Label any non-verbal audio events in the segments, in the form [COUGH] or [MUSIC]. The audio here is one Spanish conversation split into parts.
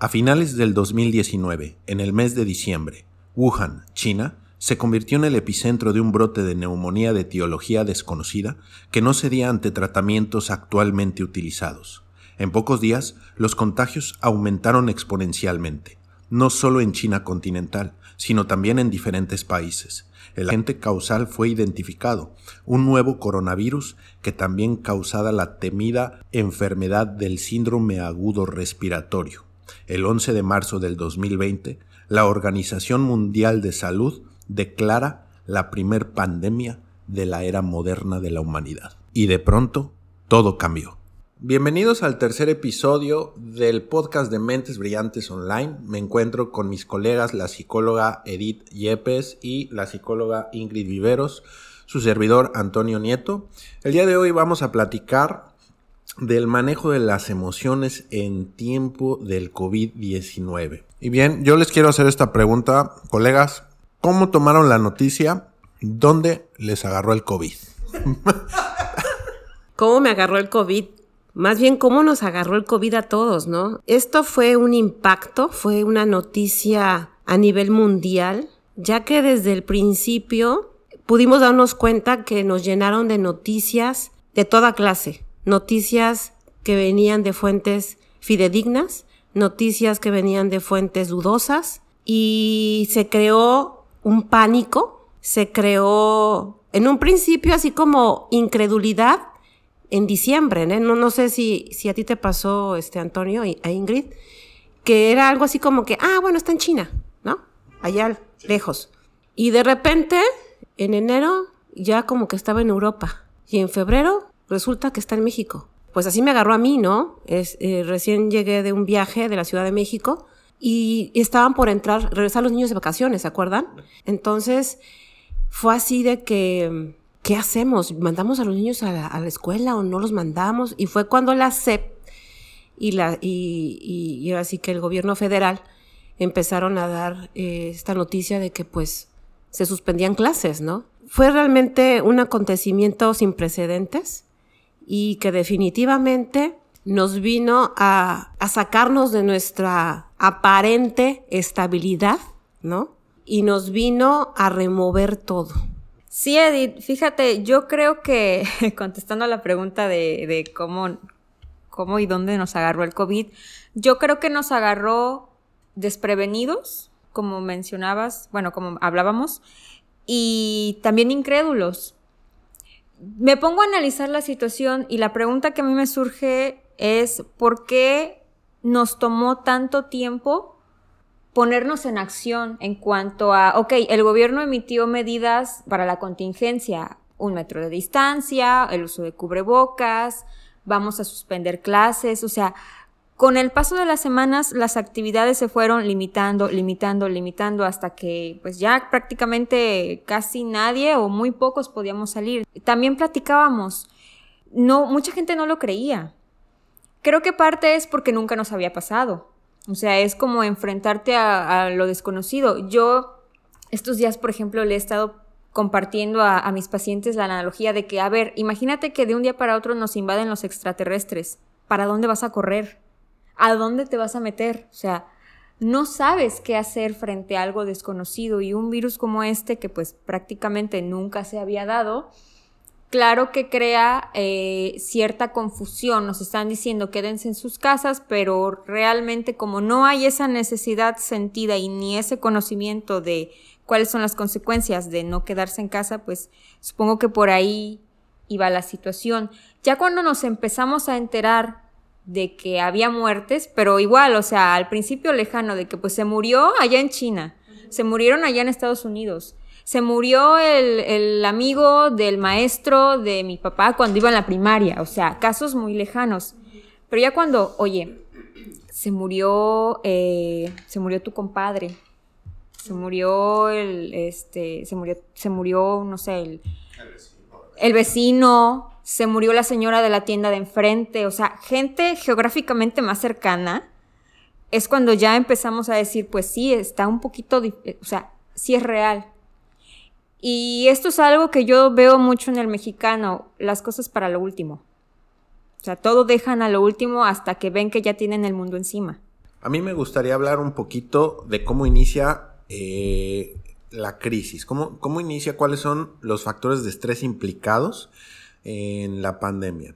A finales del 2019, en el mes de diciembre, Wuhan, China, se convirtió en el epicentro de un brote de neumonía de etiología desconocida que no cedía ante tratamientos actualmente utilizados. En pocos días, los contagios aumentaron exponencialmente, no solo en China continental, sino también en diferentes países. El agente causal fue identificado, un nuevo coronavirus que también causaba la temida enfermedad del síndrome agudo respiratorio. El 11 de marzo del 2020, la Organización Mundial de Salud declara la primer pandemia de la era moderna de la humanidad. Y de pronto, todo cambió. Bienvenidos al tercer episodio del podcast de Mentes Brillantes Online. Me encuentro con mis colegas, la psicóloga Edith Yepes y la psicóloga Ingrid Viveros, su servidor Antonio Nieto. El día de hoy vamos a platicar del manejo de las emociones en tiempo del COVID-19. Y bien, yo les quiero hacer esta pregunta, colegas, ¿cómo tomaron la noticia? ¿Dónde les agarró el COVID? [LAUGHS] ¿Cómo me agarró el COVID? Más bien, ¿cómo nos agarró el COVID a todos, no? Esto fue un impacto, fue una noticia a nivel mundial, ya que desde el principio pudimos darnos cuenta que nos llenaron de noticias de toda clase, noticias que venían de fuentes fidedignas, noticias que venían de fuentes dudosas y se creó un pánico, se creó en un principio así como incredulidad en diciembre, ¿eh? no, no sé si, si a ti te pasó, este Antonio, a Ingrid, que era algo así como que, ah, bueno, está en China, ¿no? Allá lejos. Y de repente, en enero, ya como que estaba en Europa. Y en febrero, resulta que está en México. Pues así me agarró a mí, ¿no? Eh, recién llegué de un viaje de la Ciudad de México y estaban por entrar, regresar los niños de vacaciones, ¿se acuerdan? Entonces fue así de que, ¿qué hacemos? ¿Mandamos a los niños a la, escuela o no los mandamos? Y fue cuando la CEP y, la, y, así que el gobierno federal empezaron a dar eh, esta noticia de que pues se suspendían clases, ¿no? Fue realmente un acontecimiento sin precedentes y que definitivamente nos vino a, sacarnos de nuestra aparente estabilidad, ¿no? Y nos vino a remover todo. Sí, Edith, fíjate, yo creo que [LAUGHS] contestando a la pregunta de, de, cómo, cómo y dónde nos agarró el COVID, yo creo que nos agarró desprevenidos, como mencionabas, bueno, como hablábamos, y también incrédulos me pongo a analizar la situación y la pregunta que a mí me surge es ¿por qué nos tomó tanto tiempo ponernos en acción en cuanto a, ok, el gobierno emitió medidas para la contingencia, un metro de distancia, el uso de cubrebocas, vamos a suspender clases, o sea, con el paso de las semanas, las actividades se fueron limitando, limitando, limitando, hasta que pues ya prácticamente casi nadie o muy pocos podíamos salir. También platicábamos, no, mucha gente no lo creía. Creo que parte es porque nunca nos había pasado. O sea, es como enfrentarte a, lo desconocido. Yo estos días, por ejemplo, le he estado compartiendo a, a mis pacientes la analogía de que, a ver, imagínate que de un día para otro nos invaden los extraterrestres. ¿Para dónde vas a correr? ¿A dónde te vas a meter? O sea, no sabes qué hacer frente a algo desconocido y un virus como este que pues prácticamente nunca se había dado, claro que crea eh, cierta confusión. Nos están diciendo quédense en sus casas, pero realmente como no hay esa necesidad sentida y ni ese conocimiento de cuáles son las consecuencias de no quedarse en casa, pues supongo que por ahí iba la situación. Ya cuando nos empezamos a enterar de que había muertes, pero igual, o sea, al principio lejano, de que pues se murió allá en China, se murieron allá en Estados Unidos, se murió el, amigo del maestro de mi papá cuando iba en la primaria, o sea, casos muy lejanos. Pero ya cuando, oye, se murió, eh, se murió tu compadre, se murió el, este, se murió, se murió, no sé, el, el vecino, se murió la señora de la tienda de enfrente, o sea, gente geográficamente más cercana, es cuando ya empezamos a decir, pues sí, está un poquito, o sea, sí es real. Y esto es algo que yo veo mucho en el mexicano, las cosas para lo último. O sea, todo dejan a lo último hasta que ven que ya tienen el mundo encima. A mí me gustaría hablar un poquito de cómo inicia eh, la crisis, cómo, cómo inicia, cuáles son los factores de estrés implicados en la pandemia.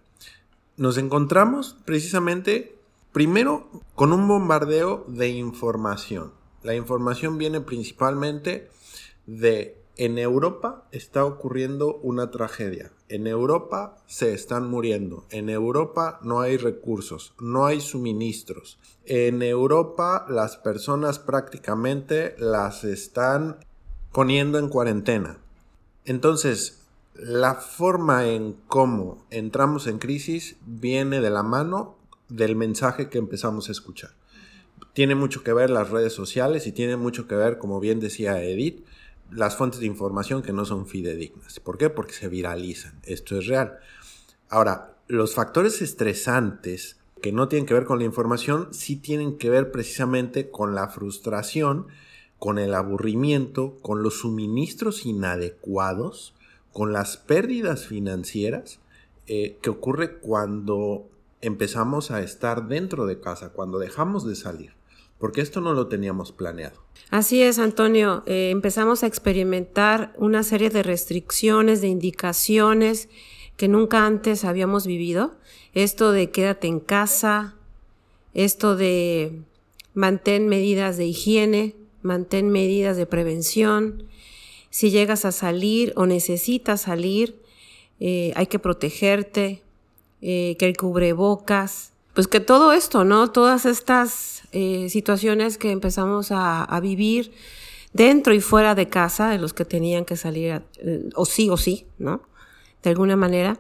Nos encontramos precisamente primero con un bombardeo de información. La información viene principalmente de en Europa está ocurriendo una tragedia. En Europa se están muriendo. En Europa no hay recursos, no hay suministros. En Europa las personas prácticamente las están poniendo en cuarentena. Entonces, la forma en cómo entramos en crisis viene de la mano del mensaje que empezamos a escuchar. Tiene mucho que ver las redes sociales y tiene mucho que ver, como bien decía Edith, las fuentes de información que no son fidedignas. ¿Por qué? Porque se viralizan. Esto es real. Ahora, los factores estresantes que no tienen que ver con la información, sí tienen que ver precisamente con la frustración, con el aburrimiento, con los suministros inadecuados, con las pérdidas financieras eh, que ocurre cuando empezamos a estar dentro de casa, cuando dejamos de salir, porque esto no lo teníamos planeado. Así es, Antonio. Eh, empezamos a experimentar una serie de restricciones, de indicaciones que nunca antes habíamos vivido. Esto de quédate en casa, esto de mantén medidas de higiene, mantén medidas de prevención. Si llegas a salir o necesitas salir, eh, hay que protegerte, eh, que el cubrebocas, pues que todo esto, ¿no? Todas estas eh, situaciones que empezamos a, vivir dentro y fuera de casa, de los que tenían que salir, eh, o sí o sí, ¿no? De alguna manera.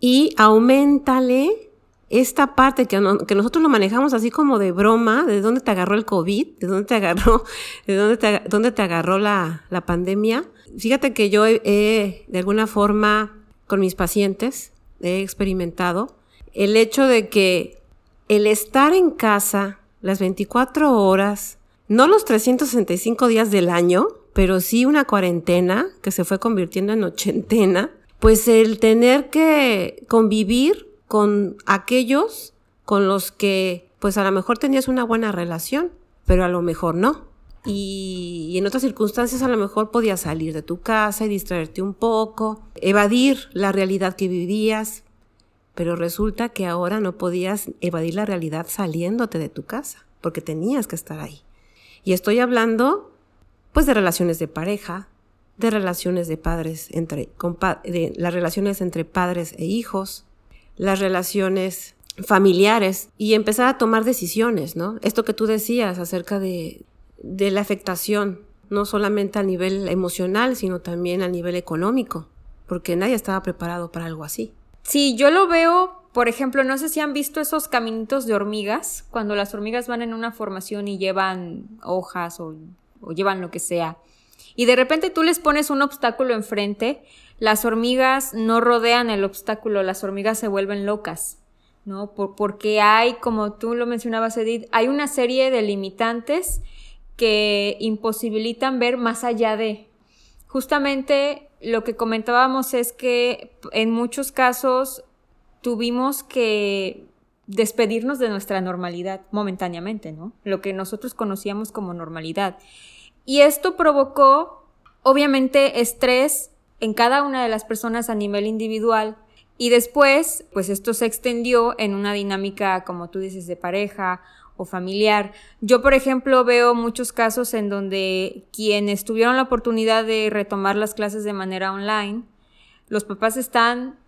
Y aumentale esta parte que, que, nosotros lo manejamos así como de broma, de dónde te agarró el COVID, de dónde te agarró, [LAUGHS] de dónde te, dónde te agarró la, la pandemia. Fíjate que yo he, he, de alguna forma, con mis pacientes, he experimentado el hecho de que el estar en casa las 24 horas, no los 365 días del año, pero sí una cuarentena que se fue convirtiendo en ochentena, pues el tener que convivir con aquellos con los que pues a lo mejor tenías una buena relación, pero a lo mejor no. Y, en otras circunstancias a lo mejor podías salir de tu casa y distraerte un poco, evadir la realidad que vivías, pero resulta que ahora no podías evadir la realidad saliéndote de tu casa, porque tenías que estar ahí. Y estoy hablando pues de relaciones de pareja, de relaciones de padres entre de las relaciones entre padres e hijos, las relaciones familiares y empezar a tomar decisiones, ¿no? Esto que tú decías acerca de, de la afectación, no solamente a nivel emocional, sino también a nivel económico, porque nadie estaba preparado para algo así. Sí, yo lo veo, por ejemplo, no sé si han visto esos caminitos de hormigas, cuando las hormigas van en una formación y llevan hojas o, o llevan lo que sea, y de repente tú les pones un obstáculo enfrente, las hormigas no rodean el obstáculo, las hormigas se vuelven locas, ¿no? Por, porque hay, como tú lo mencionabas, Edith, hay una serie de limitantes que imposibilitan ver más allá de. Justamente lo que comentábamos es que en muchos casos tuvimos que despedirnos de nuestra normalidad momentáneamente, ¿no? Lo que nosotros conocíamos como normalidad. Y esto provocó, obviamente, estrés en cada una de las personas a nivel individual. Y después, pues esto se extendió en una dinámica, como tú dices, de pareja o familiar. Yo, por ejemplo, veo muchos casos en donde quienes tuvieron la oportunidad de retomar las clases de manera online, los papás están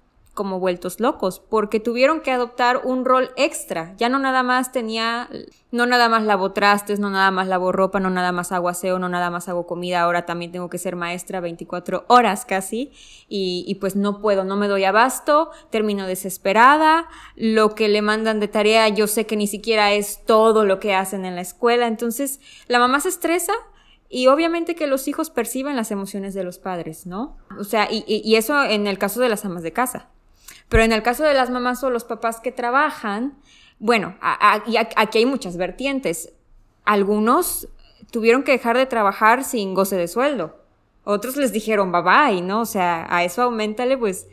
como vueltos locos, porque tuvieron que adoptar un rol extra. Ya no nada más tenía, no nada más lavo trastes, no nada más lavo ropa, no nada más hago aseo, no nada más hago comida, ahora también tengo que ser maestra 24 horas casi, y, pues no puedo, no me doy abasto, termino desesperada, lo que le mandan de tarea yo sé que ni siquiera es todo lo que hacen en la escuela, entonces la mamá se estresa, y obviamente que los hijos perciben las emociones de los padres, ¿no? O sea, y, eso en el caso de las amas de casa. Pero en el caso de las mamás o los papás que trabajan, bueno, y aquí hay muchas vertientes. Algunos tuvieron que dejar de trabajar sin goce de sueldo. Otros les dijeron bye bye, ¿no? O sea, a eso aumentale pues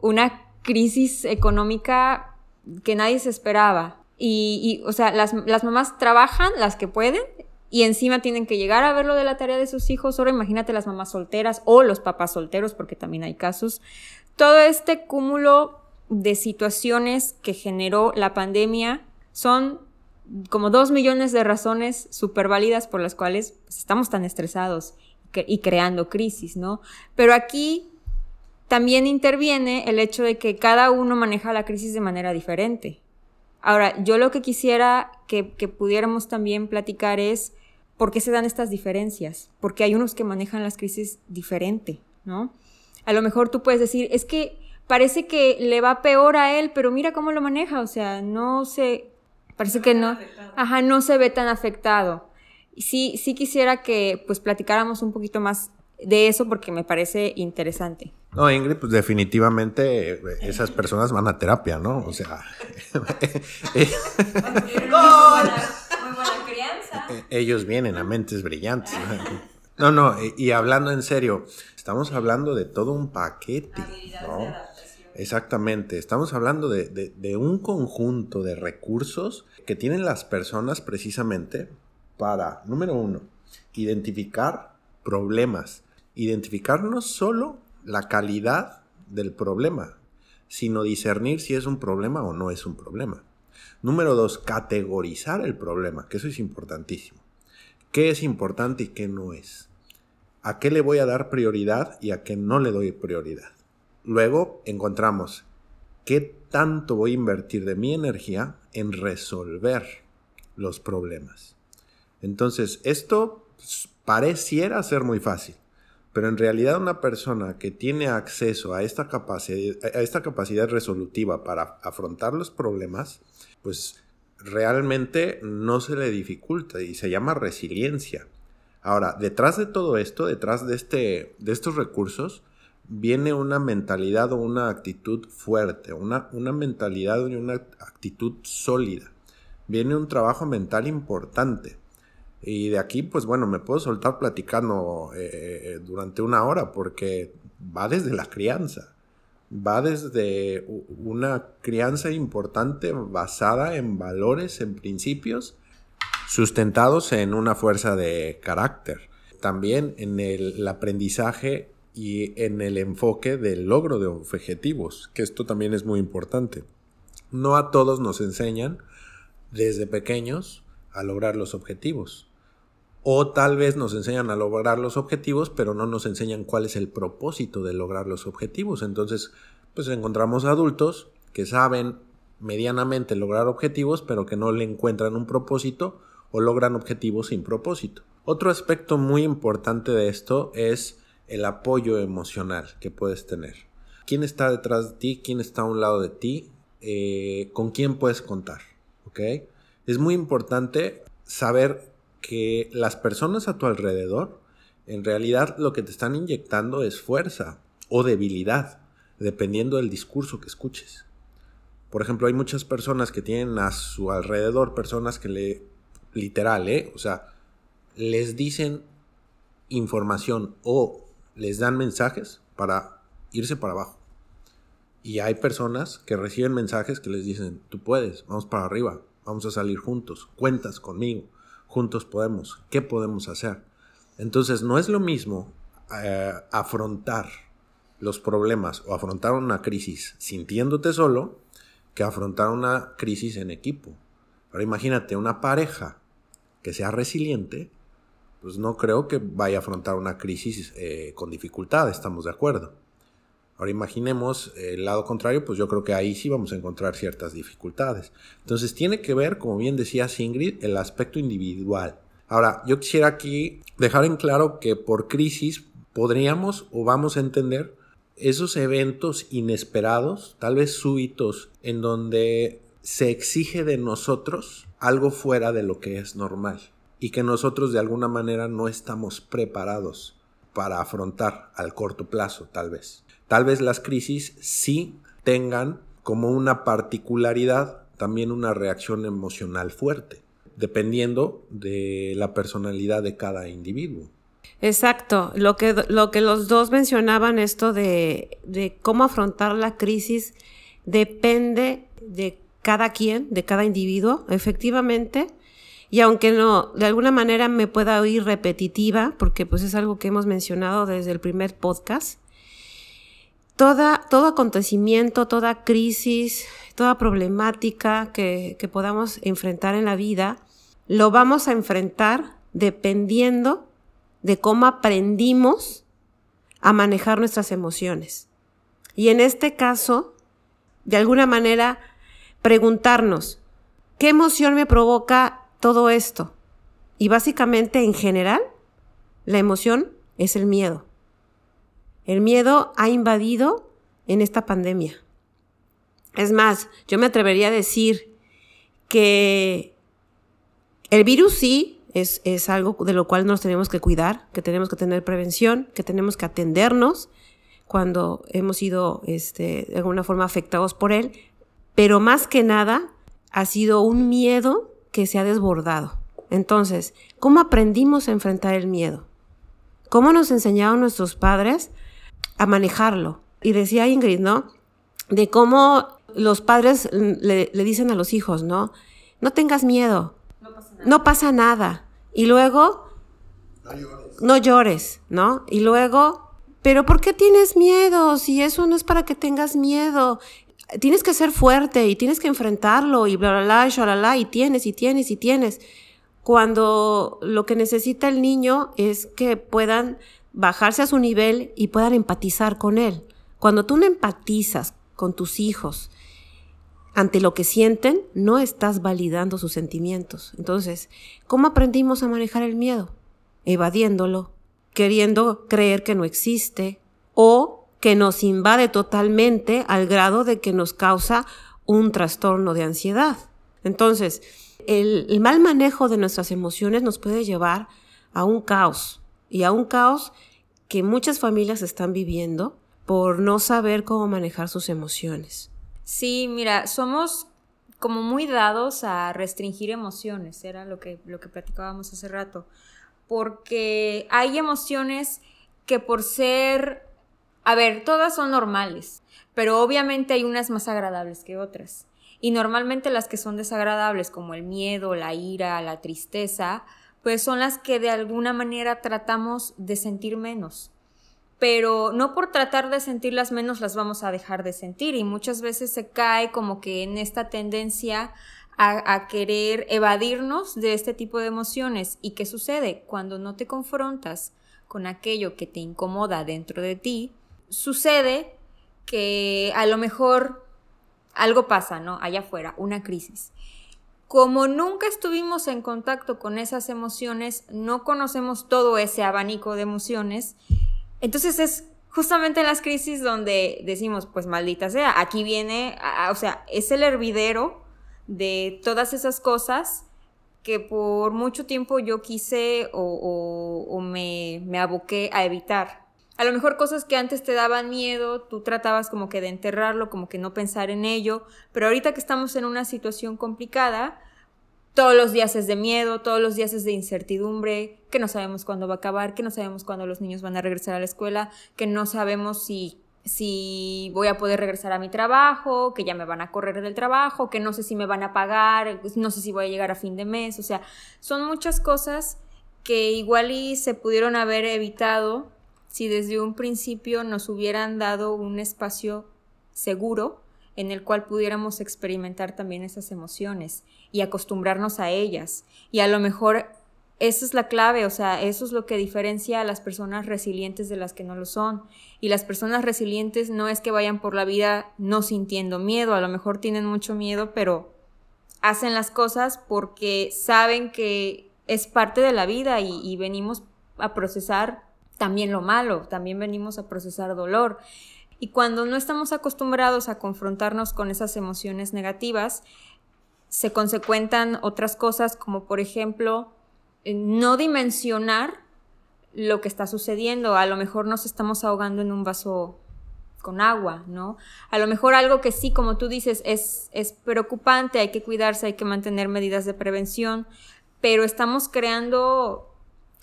una crisis económica que nadie se esperaba. Y, o sea, las, las mamás trabajan, las que pueden, y encima tienen que llegar a ver lo de la tarea de sus hijos. Ahora imagínate las mamás solteras o los papás solteros, porque también hay casos. Todo este cúmulo de situaciones que generó la pandemia son como dos millones de razones súper válidas por las cuales pues, estamos tan estresados y creando crisis, ¿no? Pero aquí también interviene el hecho de que cada uno maneja la crisis de manera diferente. Ahora, yo lo que quisiera que, que pudiéramos también platicar es por qué se dan estas diferencias, porque hay unos que manejan las crisis diferente, ¿no? A lo mejor tú puedes decir, es que parece que le va peor a él, pero mira cómo lo maneja, o sea, no se, parece que no, ajá, no se ve tan afectado. Sí, sí quisiera que pues platicáramos un poquito más de eso porque me parece interesante. No, Ingrid, pues definitivamente eh, esas personas van a terapia, ¿no? O sea... [LAUGHS] muy buena crianza. Eh, ellos vienen a mentes brillantes. No, no, y hablando en serio, estamos hablando de todo un paquete, ¿no? Exactamente, estamos hablando de, de, un conjunto de recursos que tienen las personas precisamente para, número uno, identificar problemas, identificar no solo la calidad del problema, sino discernir si es un problema o no es un problema. Número dos, categorizar el problema, que eso es importantísimo. ¿Qué es importante y qué no es? ¿A qué le voy a dar prioridad y a qué no le doy prioridad? Luego encontramos qué tanto voy a invertir de mi energía en resolver los problemas. Entonces, esto pareciera ser muy fácil, pero en realidad una persona que tiene acceso a esta capacidad, a esta capacidad resolutiva para afrontar los problemas, pues realmente no se le dificulta y se llama resiliencia. Ahora, detrás de todo esto, detrás de, este, de estos recursos, viene una mentalidad o una actitud fuerte, una, una mentalidad y una actitud sólida. Viene un trabajo mental importante. Y de aquí, pues bueno, me puedo soltar platicando eh, eh, durante una hora porque va desde la crianza, va desde una crianza importante basada en valores, en principios, sustentados en una fuerza de carácter. También en el aprendizaje y en el enfoque del logro de objetivos, que esto también es muy importante. No a todos nos enseñan desde pequeños a lograr los objetivos. O tal vez nos enseñan a lograr los objetivos, pero no nos enseñan cuál es el propósito de lograr los objetivos. Entonces, pues encontramos adultos que saben medianamente lograr objetivos, pero que no le encuentran un propósito o logran objetivos sin propósito. Otro aspecto muy importante de esto es el apoyo emocional que puedes tener. ¿Quién está detrás de ti? ¿Quién está a un lado de ti? Eh, ¿Con quién puedes contar? Es muy importante saber que las personas a tu alrededor en realidad lo que te están inyectando es fuerza o debilidad, dependiendo del discurso que escuches. Por ejemplo, hay muchas personas que tienen a su alrededor personas que le, literal, ¿eh? O sea, les dicen información o les dan mensajes para irse para abajo. Y hay personas que reciben mensajes que les dicen, tú puedes, vamos para arriba, vamos a salir juntos, cuentas conmigo, juntos podemos, ¿qué podemos hacer? Entonces no es lo mismo eh, afrontar los problemas o afrontar una crisis sintiéndote solo que afrontar una crisis en equipo. Pero imagínate una pareja que sea resiliente, pues no creo que vaya a afrontar una crisis eh, con dificultad, estamos de acuerdo. Ahora imaginemos el lado contrario, pues yo creo que ahí sí vamos a encontrar ciertas dificultades. Entonces tiene que ver, como bien decía Ingrid, el aspecto individual. Ahora, yo quisiera aquí dejar en claro que por crisis podríamos o vamos a entender esos eventos inesperados, tal vez súbitos, en donde se exige de nosotros algo fuera de lo que es normal y que nosotros de alguna manera no estamos preparados para afrontar al corto plazo, tal vez. Tal vez las crisis sí tengan como una particularidad también una reacción emocional fuerte, dependiendo de la personalidad de cada individuo. Exacto, lo que, lo que los dos mencionaban, esto de, de cómo afrontar la crisis, depende de cada quien, de cada individuo, efectivamente. Y aunque no, de alguna manera me pueda oír repetitiva, porque pues es algo que hemos mencionado desde el primer podcast, toda, todo acontecimiento, toda crisis, toda problemática que, que podamos enfrentar en la vida, lo vamos a enfrentar dependiendo de cómo aprendimos a manejar nuestras emociones. Y en este caso, de alguna manera, preguntarnos, ¿qué emoción me provoca todo esto? Y básicamente, en general, la emoción es el miedo. El miedo ha invadido en esta pandemia. Es más, yo me atrevería a decir que el virus sí es, es, algo de lo cual nos tenemos que cuidar, que tenemos que tener prevención, que tenemos que atendernos cuando hemos sido este, de alguna forma afectados por él, pero más que nada ha sido un miedo que se ha desbordado. Entonces, ¿cómo aprendimos a enfrentar el miedo? ¿Cómo nos enseñaron nuestros padres a manejarlo? Y decía Ingrid, ¿no? De cómo los padres le, le dicen a los hijos, ¿no? No tengas miedo, no pasa nada. No pasa nada. Y luego, no llores. no llores, ¿no? Y luego, pero ¿por qué tienes miedo? Si eso no es para que tengas miedo. Tienes que ser fuerte y tienes que enfrentarlo y bla, bla, bla, y bla, y tienes y tienes y tienes. Cuando lo que necesita el niño es que puedan bajarse a su nivel y puedan empatizar con él. Cuando tú no empatizas con tus hijos ante lo que sienten, no estás validando sus sentimientos. Entonces, ¿cómo aprendimos a manejar el miedo? Evadiéndolo, queriendo creer que no existe o que nos invade totalmente al grado de que nos causa un trastorno de ansiedad. Entonces, el, mal manejo de nuestras emociones nos puede llevar a un caos y a un caos que muchas familias están viviendo por no saber cómo manejar sus emociones. Sí, mira, somos como muy dados a restringir emociones, era lo que, lo que platicábamos hace rato, porque hay emociones que por ser, a ver, todas son normales, pero obviamente hay unas más agradables que otras. Y normalmente las que son desagradables, como el miedo, la ira, la tristeza, pues son las que de alguna manera tratamos de sentir menos pero no por tratar de sentirlas menos las vamos a dejar de sentir y muchas veces se cae como que en esta tendencia a, querer evadirnos de este tipo de emociones. ¿Y qué sucede? Cuando no te confrontas con aquello que te incomoda dentro de ti, sucede que a lo mejor algo pasa, ¿no? Allá afuera, una crisis. Como nunca estuvimos en contacto con esas emociones, no conocemos todo ese abanico de emociones entonces es justamente en las crisis donde decimos, pues maldita sea, aquí viene, o sea, es el hervidero de todas esas cosas que por mucho tiempo yo quise o, me, me aboqué a evitar. A lo mejor cosas que antes te daban miedo, tú tratabas como que de enterrarlo, como que no pensar en ello, pero ahorita que estamos en una situación complicada, todos los días es de miedo, todos los días es de incertidumbre, que no sabemos cuándo va a acabar, que no sabemos cuándo los niños van a regresar a la escuela, que no sabemos si si voy a poder regresar a mi trabajo, que ya me van a correr del trabajo, que no sé si me van a pagar, no sé si voy a llegar a fin de mes, o sea, son muchas cosas que igual y se pudieron haber evitado si desde un principio nos hubieran dado un espacio seguro en el cual pudiéramos experimentar también esas emociones y acostumbrarnos a ellas. Y a lo mejor esa es la clave, o sea, eso es lo que diferencia a las personas resilientes de las que no lo son. Y las personas resilientes no es que vayan por la vida no sintiendo miedo, a lo mejor tienen mucho miedo, pero hacen las cosas porque saben que es parte de la vida y, venimos a procesar también lo malo, también venimos a procesar dolor. Y cuando no estamos acostumbrados a confrontarnos con esas emociones negativas, se consecuentan otras cosas como por ejemplo eh, no dimensionar lo que está sucediendo. A lo mejor nos estamos ahogando en un vaso con agua, ¿no? A lo mejor algo que sí, como tú dices, es, es preocupante, hay que cuidarse, hay que mantener medidas de prevención, pero estamos creando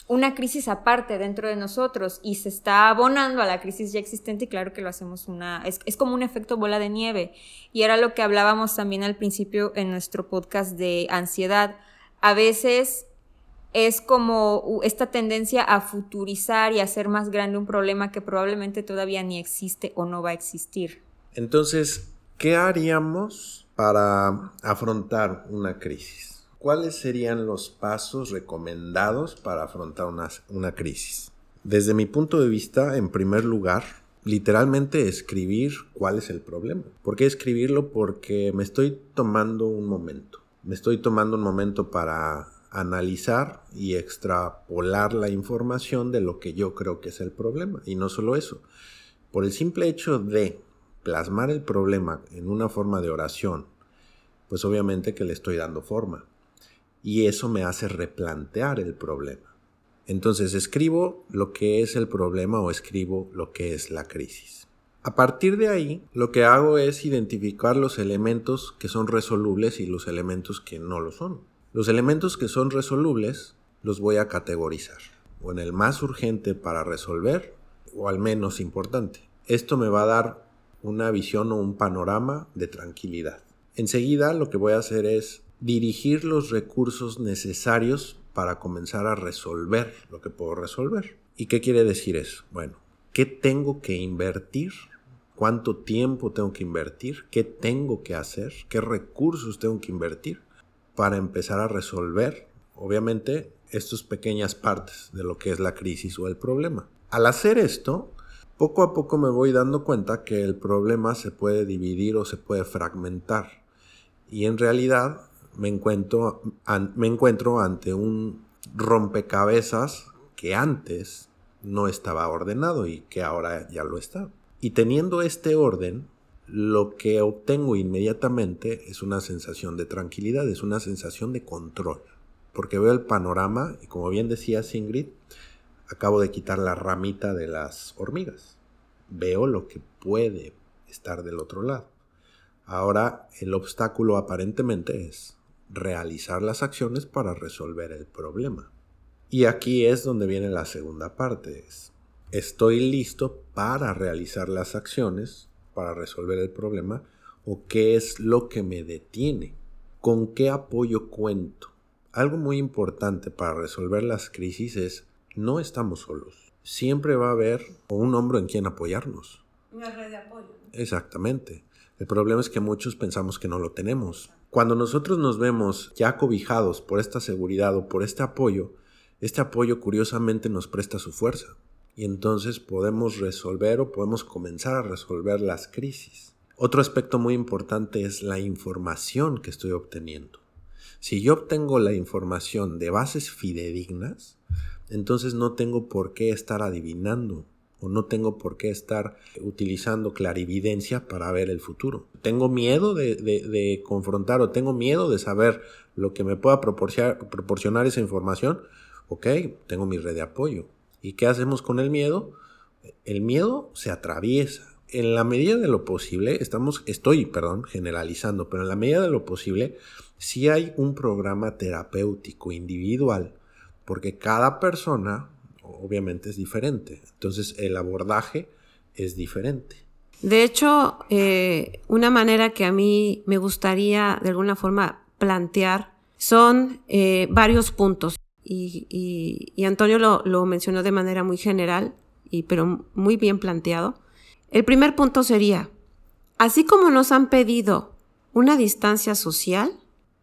una crisis aparte dentro de nosotros y se está abonando a la crisis ya existente y claro que lo hacemos una, es, es, como un efecto bola de nieve. Y era lo que hablábamos también al principio en nuestro podcast de ansiedad. A veces es como esta tendencia a futurizar y hacer más grande un problema que probablemente todavía ni existe o no va a existir. Entonces, ¿qué haríamos para afrontar una crisis? ¿Cuáles serían los pasos recomendados para afrontar una, crisis? Desde mi punto de vista, en primer lugar, literalmente escribir cuál es el problema. ¿Por qué escribirlo? Porque me estoy tomando un momento. Me estoy tomando un momento para analizar y extrapolar la información de lo que yo creo que es el problema. Y no solo eso, por el simple hecho de plasmar el problema en una forma de oración, pues obviamente que le estoy dando forma y eso me hace replantear el problema. Entonces escribo lo que es el problema o escribo lo que es la crisis. A partir de ahí, lo que hago es identificar los elementos que son resolubles y los elementos que no lo son. Los elementos que son resolubles los voy a categorizar, o en el más urgente para resolver, o al menos importante. Esto me va a dar una visión o un panorama de tranquilidad. Enseguida lo que voy a hacer es dirigir los recursos necesarios para comenzar a resolver lo que puedo resolver. ¿Y qué quiere decir eso? Bueno, ¿qué tengo que invertir? ¿Cuánto tiempo tengo que invertir? ¿Qué tengo que hacer? ¿Qué recursos tengo que invertir para empezar a resolver, obviamente, estas pequeñas partes de lo que es la crisis o el problema? Al hacer esto, poco a poco me voy dando cuenta que el problema se puede dividir o se puede fragmentar. Y en realidad me encuentro, me encuentro ante un rompecabezas que antes no estaba ordenado y que ahora ya lo está. Y teniendo este orden, lo que obtengo inmediatamente es una sensación de tranquilidad, es una sensación de control, porque veo el panorama y como bien decía Ingrid, acabo de quitar la ramita de las hormigas. Veo lo que puede estar del otro lado. Ahora el obstáculo aparentemente es realizar las acciones para resolver el problema. Y aquí es donde viene la segunda parte. Es, estoy listo para realizar las acciones para resolver el problema o qué es lo que me detiene. ¿Con qué apoyo cuento? Algo muy importante para resolver las crisis es no estamos solos. Siempre va a haber un hombro en quien apoyarnos. Una red de apoyo. Exactamente. El problema es que muchos pensamos que no lo tenemos. Cuando nosotros nos vemos ya cobijados por esta seguridad o por este apoyo, este apoyo curiosamente nos presta su fuerza y entonces podemos resolver o podemos comenzar a resolver las crisis. Otro aspecto muy importante es la información que estoy obteniendo. Si yo obtengo la información de bases fidedignas, entonces no tengo por qué estar adivinando o no tengo por qué estar utilizando clarividencia para ver el futuro. Tengo miedo de, confrontar o tengo miedo de saber lo que me pueda proporcionar, proporcionar esa información. Ok, tengo mi red de apoyo. ¿Y qué hacemos con el miedo? El miedo se atraviesa. En la medida de lo posible, estamos, estoy, perdón, generalizando, pero en la medida de lo posible, si hay un programa terapéutico individual, porque cada persona obviamente es diferente. Entonces el abordaje es diferente. De hecho, eh, una manera que a mí me gustaría de alguna forma plantear son eh, varios puntos. Y, Antonio lo, mencionó de manera muy general, y, pero muy bien planteado. El primer punto sería, así como nos han pedido una distancia social,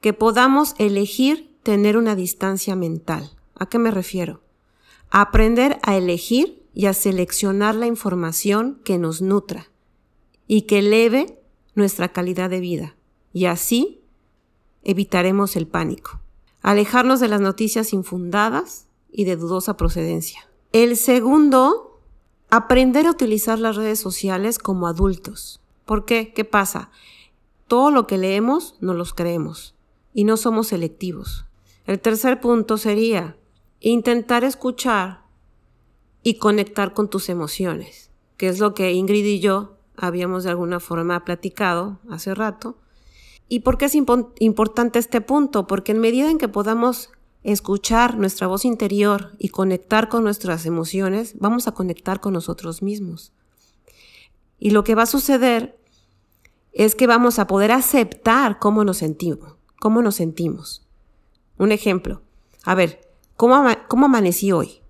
que podamos elegir tener una distancia mental. ¿A qué me refiero? Aprender a elegir y a seleccionar la información que nos nutra y que eleve nuestra calidad de vida. Y así evitaremos el pánico. Alejarnos de las noticias infundadas y de dudosa procedencia. El segundo, aprender a utilizar las redes sociales como adultos. ¿Por qué? ¿Qué pasa? Todo lo que leemos no los creemos y no somos selectivos. El tercer punto sería intentar escuchar y conectar con tus emociones, que es lo que Ingrid y yo habíamos de alguna forma platicado hace rato. ¿Y por qué es importante este punto? Porque en medida en que podamos escuchar nuestra voz interior y conectar con nuestras emociones, vamos a conectar con nosotros mismos. Y lo que va a suceder es que vamos a poder aceptar cómo nos sentimos, cómo nos sentimos. Un ejemplo. A ver, ¿cómo, cómo amanecí hoy?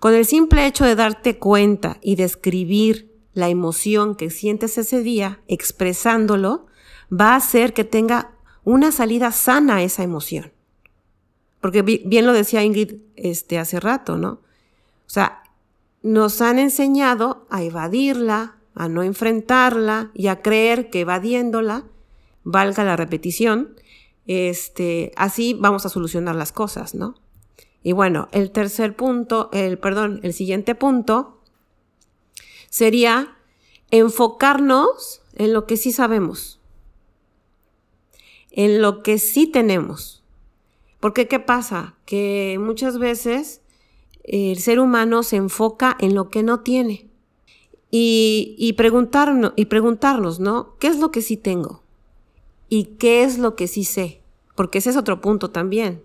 Con el simple hecho de darte cuenta y describir la emoción que sientes ese día, expresándolo, va a hacer que tenga una salida sana a esa emoción. Porque bien lo decía Ingrid este, hace rato, ¿no? O sea, nos han enseñado a evadirla, a no enfrentarla y a creer que evadiéndola, valga la repetición, este, así vamos a solucionar las cosas, ¿no? Y bueno, el tercer punto, el, perdón, el siguiente punto sería enfocarnos en lo que sí sabemos, en lo que sí tenemos. Porque ¿qué pasa? Que muchas veces el ser humano se enfoca en lo que no tiene. Y, y, preguntarnos, y preguntarnos, ¿no? ¿Qué es lo que sí tengo? ¿Y qué es lo que sí sé? Porque ese es otro punto también.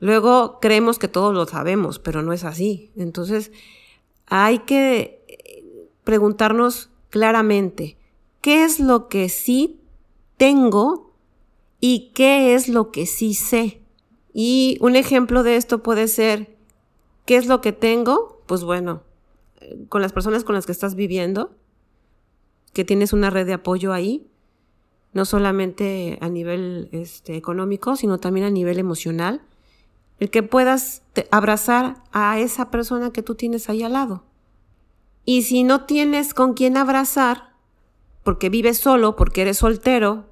Luego creemos que todos lo sabemos, pero no es así. Entonces, hay que preguntarnos claramente, ¿qué es lo que sí tengo y qué es lo que sí sé? Y un ejemplo de esto puede ser, ¿qué es lo que tengo? Pues bueno, con las personas con las que estás viviendo, que tienes una red de apoyo ahí, no solamente a nivel este, económico, sino también a nivel emocional, el que puedas abrazar a esa persona que tú tienes ahí al lado. Y si no tienes con quién abrazar, porque vives solo, porque eres soltero,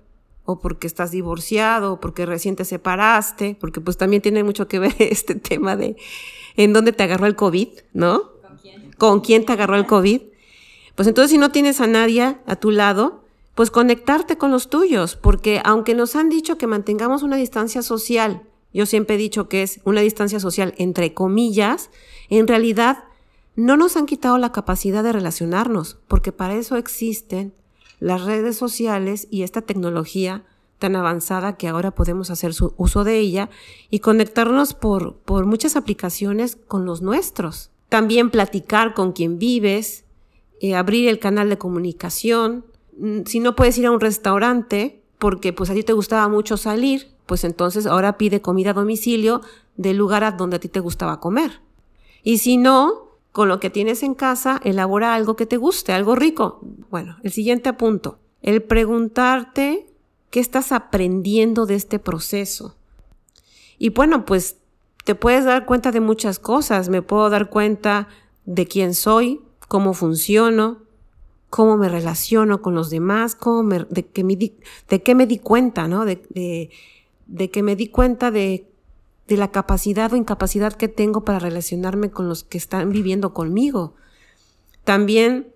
o porque estás divorciado, o porque recién te separaste, porque pues también tiene mucho que ver [LAUGHS] este tema de en dónde te agarró el COVID, ¿no? ¿Con quién? ¿Con quién te agarró el COVID? Pues entonces si no tienes a nadie a tu lado, pues conectarte con los tuyos, porque aunque nos han dicho que mantengamos una distancia social, yo siempre he dicho que es una distancia social entre comillas, en realidad no nos han quitado la capacidad de relacionarnos, porque para eso existen las redes sociales y esta tecnología tan avanzada que ahora podemos hacer su uso de ella y conectarnos por, por muchas aplicaciones con los nuestros. También platicar con quien vives, eh, abrir el canal de comunicación, Mm, si no puedes ir a un restaurante porque pues a ti te gustaba mucho salir, pues entonces ahora pide comida a domicilio del lugar a donde a ti te gustaba comer. Y si no, con lo que tienes en casa, elabora algo que te guste, algo rico. Bueno, el siguiente punto, el preguntarte qué estás aprendiendo de este proceso. Y bueno, pues te puedes dar cuenta de muchas cosas. Me puedo dar cuenta de quién soy, cómo funciono, cómo me relaciono con los demás, cómo de, que me di, de qué me di cuenta, ¿no? De, de, de que me di cuenta de, de, la capacidad o incapacidad que tengo para relacionarme con los que están viviendo conmigo. También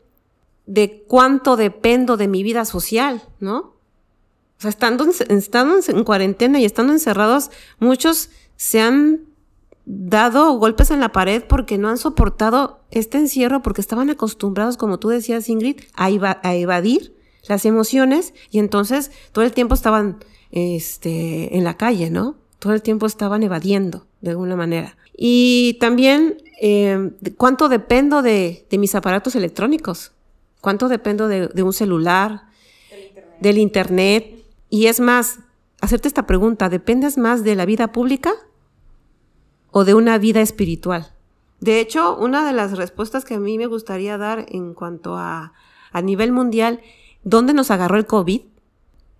de cuánto dependo de mi vida social, ¿no? O sea, estando, estando en cuarentena y estando encerrados, muchos se han dado golpes en la pared porque no han soportado este encierro, porque estaban acostumbrados, como tú decías, Ingrid, a, a evadir las emociones y entonces todo el tiempo estaban este, en la calle, ¿no? Todo el tiempo estaban evadiendo de alguna manera. Y también, eh, ¿cuánto dependo de, mis aparatos electrónicos? ¿Cuánto dependo de, de un celular? Del internet. del internet. Y es más, hacerte esta pregunta, ¿dependes más de la vida pública o de una vida espiritual. De hecho, una de las respuestas que a mí me gustaría dar en cuanto a, a nivel mundial, ¿dónde nos agarró el COVID?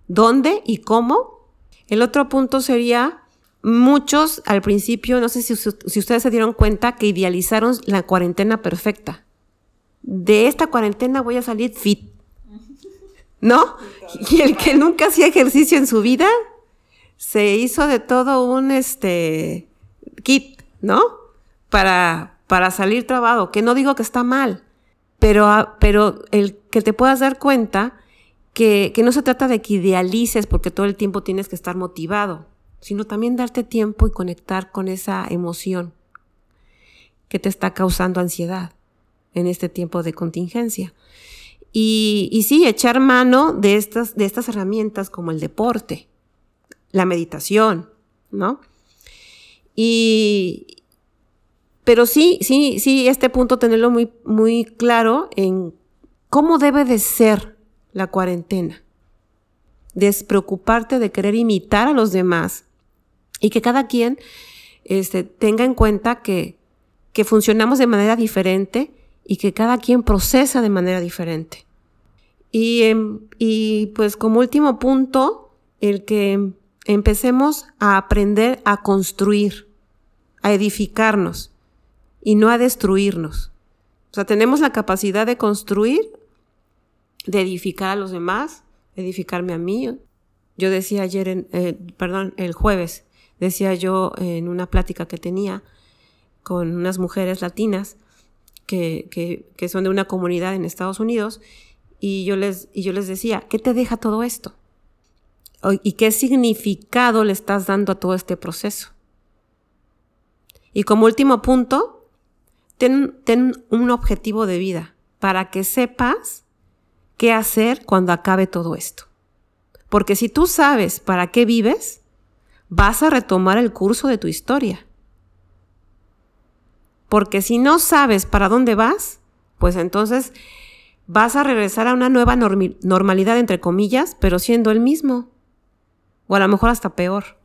¿Dónde y cómo? El otro punto sería, muchos al principio, no sé si, si ustedes se dieron cuenta, que idealizaron la cuarentena perfecta. De esta cuarentena voy a salir fit. ¿No? Y el que nunca hacía ejercicio en su vida, se hizo de todo un, este, kit, ¿no? Para, para salir trabado, que no digo que está mal, pero, ah, pero el que te puedas dar cuenta que, que no se trata de que idealices porque todo el tiempo tienes que estar motivado, sino también darte tiempo y conectar con esa emoción que te está causando ansiedad en este tiempo de contingencia. Y, y, sí, echar mano de estas, de estas herramientas como el deporte, la meditación, ¿no? Y, pero sí, sí, sí, este punto tenerlo muy, muy claro en cómo debe de ser la cuarentena. Despreocuparte de querer imitar a los demás y que cada quien este, tenga en cuenta que, que funcionamos de manera diferente y que cada quien procesa de manera diferente. Y, em, y pues como último punto, el que empecemos a aprender a construir, a edificarnos y no a destruirnos. O sea, tenemos la capacidad de construir, de edificar a los demás, edificarme a mí. Yo decía ayer, en, eh, perdón, el jueves, decía yo en una plática que tenía con unas mujeres latinas que, que, que son de una comunidad en Estados Unidos y yo les, y yo les decía, ¿qué te deja todo esto? ¿Y qué significado le estás dando a todo este proceso? Y como último punto, ten, ten un objetivo de vida para que sepas qué hacer cuando acabe todo esto. Porque si tú sabes para qué vives, vas a retomar el curso de tu historia. Porque si no sabes para dónde vas, pues entonces vas a regresar a una nueva normalidad, entre comillas, pero siendo el mismo. O a lo mejor hasta peor.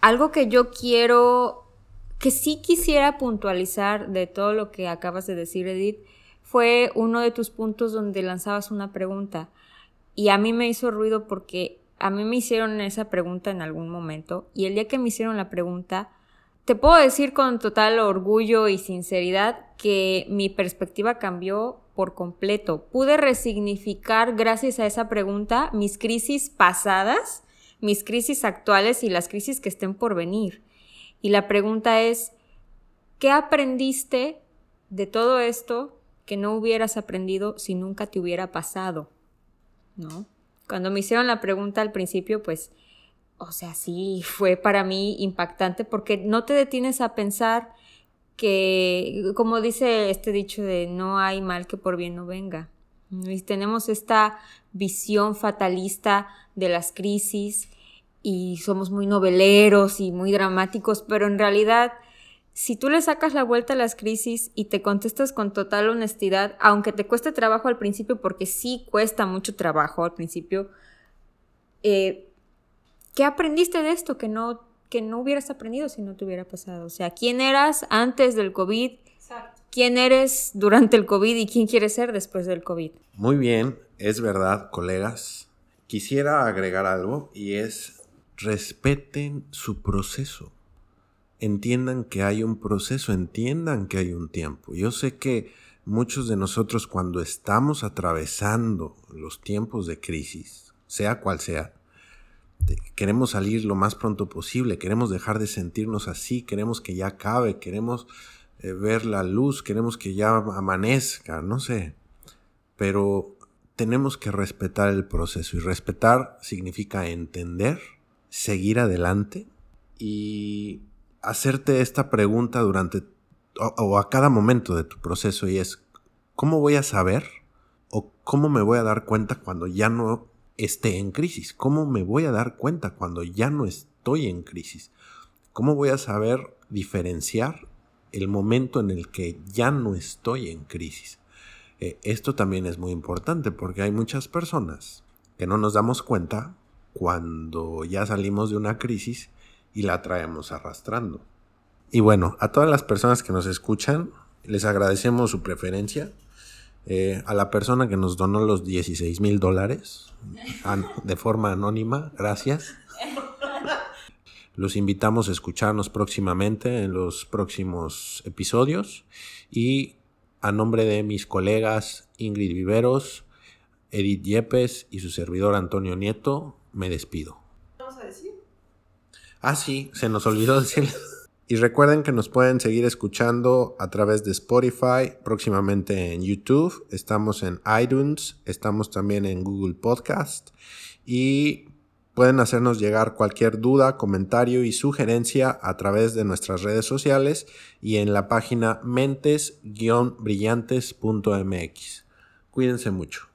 Algo que yo quiero, que sí quisiera puntualizar de todo lo que acabas de decir, Edith, fue uno de tus puntos donde lanzabas una pregunta. Y a mí me hizo ruido porque a mí me hicieron esa pregunta en algún momento. Y el día que me hicieron la pregunta, te puedo decir con total orgullo y sinceridad que mi perspectiva cambió por completo. Pude resignificar gracias a esa pregunta mis crisis pasadas, mis crisis actuales y las crisis que estén por venir. Y la pregunta es, ¿qué aprendiste de todo esto que no hubieras aprendido si nunca te hubiera pasado? ¿No? Cuando me hicieron la pregunta al principio, pues o sea, sí, fue para mí impactante porque no te detienes a pensar que, como dice este dicho de no hay mal que por bien no venga. Y tenemos esta visión fatalista de las crisis y somos muy noveleros y muy dramáticos, pero en realidad, si tú le sacas la vuelta a las crisis y te contestas con total honestidad, aunque te cueste trabajo al principio, porque sí cuesta mucho trabajo al principio, eh, ¿qué aprendiste de esto que no, que no hubieras aprendido si no te hubiera pasado? O sea, ¿quién eras antes del COVID? ¿Quién eres durante el COVID y quién quieres ser después del COVID? Muy bien, es verdad, colegas. Quisiera agregar algo y es respeten su proceso. Entiendan que hay un proceso, entiendan que hay un tiempo. Yo sé que muchos de nosotros cuando estamos atravesando los tiempos de crisis, sea cual sea, queremos salir lo más pronto posible, queremos dejar de sentirnos así, queremos que ya acabe, queremos eh, ver la luz, queremos que ya amanezca, no sé. Pero tenemos que respetar el proceso y respetar significa entender, seguir adelante y hacerte esta pregunta durante o a cada momento de tu proceso y es, ¿cómo voy a saber o cómo me voy a dar cuenta cuando ya no esté en crisis? ¿Cómo me voy a dar cuenta cuando ya no estoy en crisis? ¿Cómo voy a saber diferenciar el momento en el que ya no estoy en crisis? Eh, esto también es muy importante porque hay muchas personas que no nos damos cuenta cuando ya salimos de una crisis y la traemos arrastrando. Y bueno, a todas las personas que nos escuchan, les agradecemos su preferencia. Eh, a la persona que nos donó los 16 mil dólares de forma anónima, gracias. Los invitamos a escucharnos próximamente en los próximos episodios y a nombre de mis colegas Ingrid Viveros, Edith Yepes y su servidor Antonio Nieto, me despido. ¿Qué vamos a decir? Ah, sí, se nos olvidó [LAUGHS] decir. Y recuerden que nos pueden seguir escuchando a través de Spotify, próximamente en YouTube, estamos en iTunes, estamos también en Google Podcast y pueden hacernos llegar cualquier duda, comentario y sugerencia a través de nuestras redes sociales y en la página mentes-brillantes.mx. Cuídense mucho.